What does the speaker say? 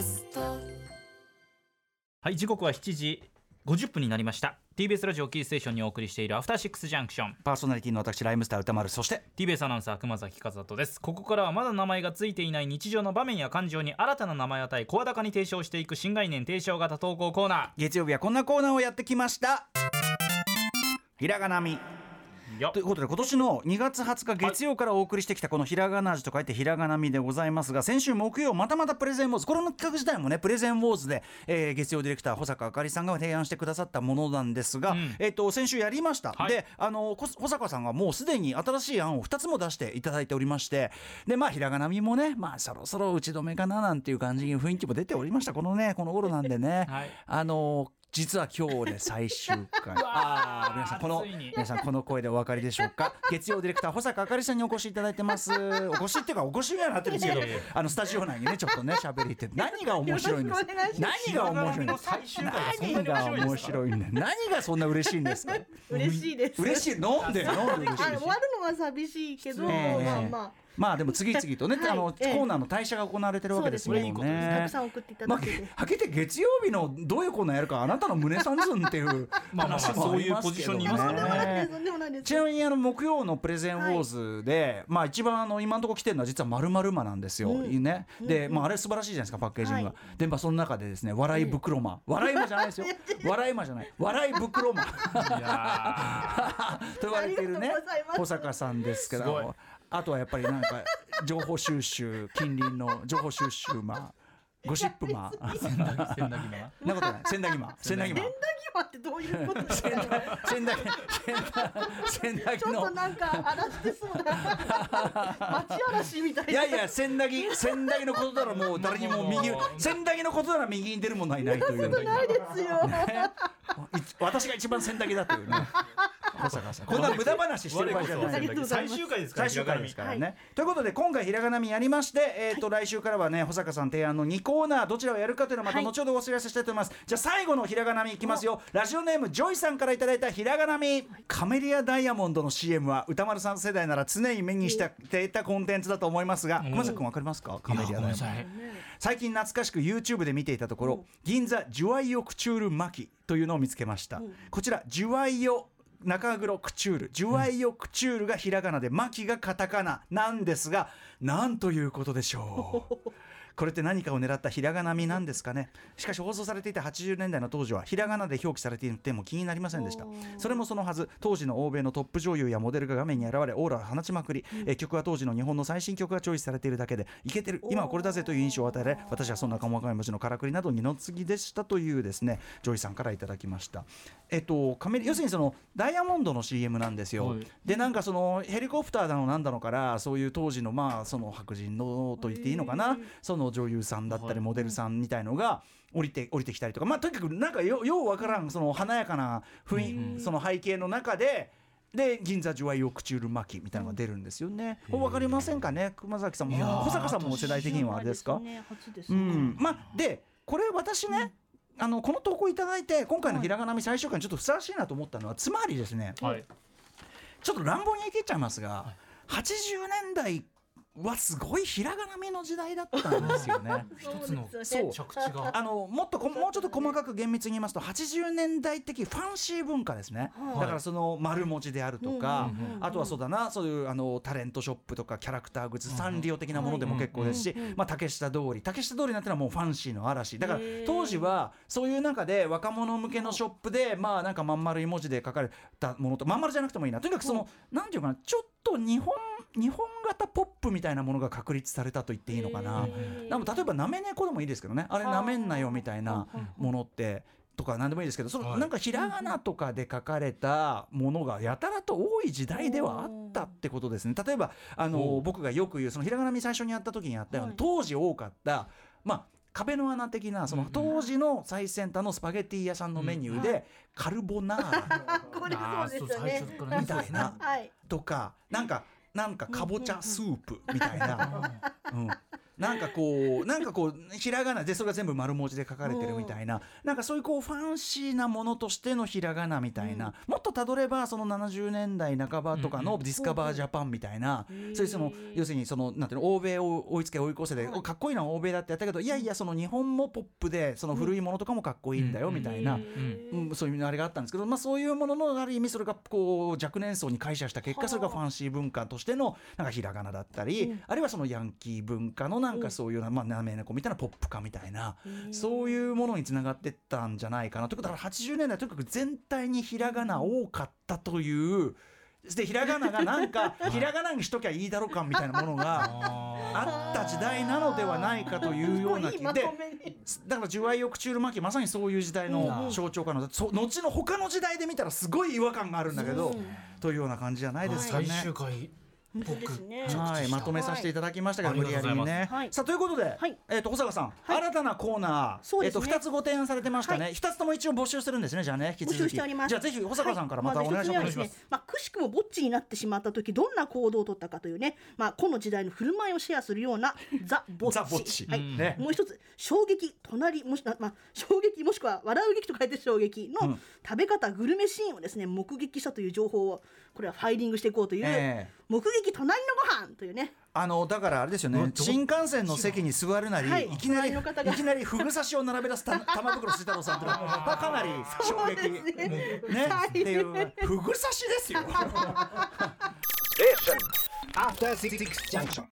ャスト。はい時刻は7時50分になりました。TBS ラジオキーステーションにお送りしているアフターシックスジャンクション。パーソナリティの私ライムスター歌丸そして TBS アナウンサー熊崎和人です。ここからはまだ名前がついていない日常の場面や感情に新たな名前を与え声高に提唱していく新概念提唱型投稿コーナ月曜日はこんなコーナーをやってきました。ひらがなみということで今年の2月20日月曜からお送りしてきたこのひらがな味と書いてひらがなみでございますが先週木曜またまたプレゼンウォーズこれの企画自体もねプレゼンウォーズで、えー月曜ディレクター保坂あかりさんが提案してくださったものなんですが、ん。えっと先週やりました、はい。であのこ保坂さんがもうすでに新しい案を2つも出していただいておりましてでまあひらがなみもねまあそろそろ打ち止めかななんていう感じに雰囲気も出ておりました。このねこの頃なんでね、はい。あの実は今日で最終回。ああ皆さんこの皆さんこの声でお分かりでしょうか？月曜ディレクター保坂あかりさんにお越しいただいてます。お越しっていうかお越しにはなってるんですけどあのスタジオ内にねちょっとね喋りって。何が面白いんですよろしくお願いします。何が面白いんです最終回がそんな何にが面面白いんだよ何がそんな嬉しいんですか？嬉しいです。嬉しい。なんでなんで嬉しい終わるのは寂しいけど、ええ。まあままあでも次々とね、はいあの、ええコーナーの代謝が行われてるわけですもんね。たくさん送っていたまあ、だけて。はけて月曜日のどういうコーナーやるかあなたの胸さんずんっていう まあまあまあ話もありますけどそういうポジションにいあ、ますそんでもないね。ちなみにあの木曜のプレゼンウォーズで、まあ一番あの今のところ来てるのは実はまるまるまなんですよ。うんね。で、まああれ素晴らしいじゃないですかパッケージングが。はでまあその中でですね笑い袋間、笑い間じゃないですよ。笑い間じゃない。笑い袋間 と言われているねありがとうございます保坂さんですけど。あとはやっぱりなんか 情報収集近隣の情報収集マゴシップマー千駄木千駄木なそんなことない。千駄木マ千駄木マ千駄木はってどういうこと？ですか。千駄木千駄木の。ちょっとなんか荒らしてそうな 町嵐みたいな。いやいや、千駄木、千駄木のことならもう誰にも右、千駄木のことなら右に出るものはいないという。ないですよ。い私が一番千駄木だというね。保坂さん。こんな無駄話してる場合じゃない。最終回ですから最終回ですからね。はということで今回ひらがなみやりまして、えっ、と、来週からはね保坂さん提案の2コーナーどちらをやるかというのはまたはい後ほどお知らせしたいと思います。じゃあ最後のひらがなみいきますよ。ラジオネームジョイさんからいただいたひらがなみ。カメリアダイヤモンドの CM は歌丸さん世代なら常に目にしていたコンテンツだと思いますが、熊崎君わかりますか？カメリアダイヤモンド。最近懐かしく YouTube で見ていたところ、銀座ジュワイオクチュール巻きというのを見つけました、こちらジュワイオ中黒クチュールジュワイオクチュールがひらがなでマキがカタカナなんですがなんということでしょう。これって何かを狙ったひらがなみなんですかね。しかし放送されていた80年代の当時はひらがなで表記されていても気になりませんでした。それもそのはず当時の欧米のトップ女優やモデルが画面に現れオーラを放ちまくり、えー曲は当時の日本の最新曲がチョイスされているだけでいけてる。今はこれだぜという印象を与えられ私はそんな細かい文字のからくりなど二の次でしたというですねジョイさんからいただきました。えっとカメリ要するにそのダイヤモンドの CM なんですよ、はい。でなんかそのヘリコプターだのなんだのからそういう当時のまあその白人のと言っていいのかな。その女優さんだったりモデルさんみたいのが降りて降りてきたりとか。まあとにかくなんかよようわからんその華やかな雰囲、その背景の中でで銀座ジュワイオクチュール巻きみたいなのが出るんですよね。これわかりませんかね？熊崎さんも。保坂さんも世代的にはあれですか？ですね。うん、まあでこれ私ね、あのこの投稿いただいて今回のひらがなみ最終回にちょっとふさわしいなと思ったのはつまりですね、はい。ちょっと乱暴に言い切っちゃいますが、80年代はすごいひらがなみの時代だったんですよね。一つのそう着地が。あのもっとこもうちょっと細かく厳密に言いますと80年代的ファンシー文化ですね、はい。だからその丸文字であるとか、うんうんうんあとはそうだなそういうあのタレントショップとかキャラクターグッズ、サンリオ的なものでも結構ですし、まあ、竹下通り。竹下通りなんてのはもうファンシーの嵐。だから当時はそういう中で若者向けのショップでまあなんかまん丸い文字で書かれたものとまん丸じゃなくてもいいな。とにかくその、なんていうかなちょっと日本日本型ポップみたいなものが確立されたと言っていいのかな。でも例えばなめ猫でもいいですけどね。あれはあなめんなよみたいなものってとか何でもいいですけどそのはい。なんかひらがなとかで書かれたものがやたらと多い時代ではあったってことですね。例えばあの僕がよく言うそのひらがなみ最初にやった時にやったようにはい。当時多かったまあ壁の穴的なその当時の最先端のスパゲッティ屋さんのメニューでカルボナーラ。みたいな。はい。とかなんかなんかかぼちゃスープみたいな、うん、なんかこうなんかこうひらがなでそれが全部丸文字で書かれてるみたいな。なんかそういうこうファンシーなものとしてのひらがなみたいな、もっとたどればその70年代半ばとかのディスカバージャパンみたいな、そういうその要するにそのなんていうの欧米を追いつけ追い越せで、かっこいいのは欧米だってやったけどいやいやその日本もポップでその古いものとかもかっこいいんだよみたいな、うんそういうあれがあったんですけど、まあ、そういうもののある意味それがこう若年層に解釈した結果それがファンシー文化としてのなんかひらがなだったり、あるいはそのヤンキー文化のなんかそういうな、まあ、なめ猫みたいなポップ化みたいな、そういうものにつながってったんじゃないかな。ということだから80年代とにかく全体にひらがな多かったという。でひらがながなんか ひらがなにしときゃいいだろうかみたいなものがあった時代なのではないかというようないいまでだから純愛欲中の巻まさにそういう時代の象徴かなそ後の他の時代で見たらすごい違和感があるんだけど、というような感じじゃないですか最ね。終回ね。はい、まとめさせていただきましたけど、はい。無理やりにね。さあということで、はい。えっ、と保坂さん、はい。新たなコーナー、えっ、そうですね。と二つご提案されてましたね。は二、つとも一応募集するんですね。じゃあね、引き募続き。集しております。じゃあぜひ保坂さんからまたはいお願いします。まず一つ目はですね、まあ、くしくもぼっちになってしまった時どんな行動を取ったかというね、まあ、この時代の振る舞いをシェアするような ザ・ぼっち。ザぼっち。はい。うん。ね。もう一つ衝撃隣もしな、まあ、衝撃もしくは笑う劇と書いて衝撃のうん。食べ方、グルメシーンをですね目撃したという情報をこれはファイリングしていこうという、ええ目撃隣のご飯というね。あのだからあれですよね。新幹線の席に座るなり、はい。い、きなりいきなりフグ刺しを並べ出すた 玉袋筋太郎さんっていうのはまあかなり衝撃。ね。っていうフグ刺しですよ。After Six Junction.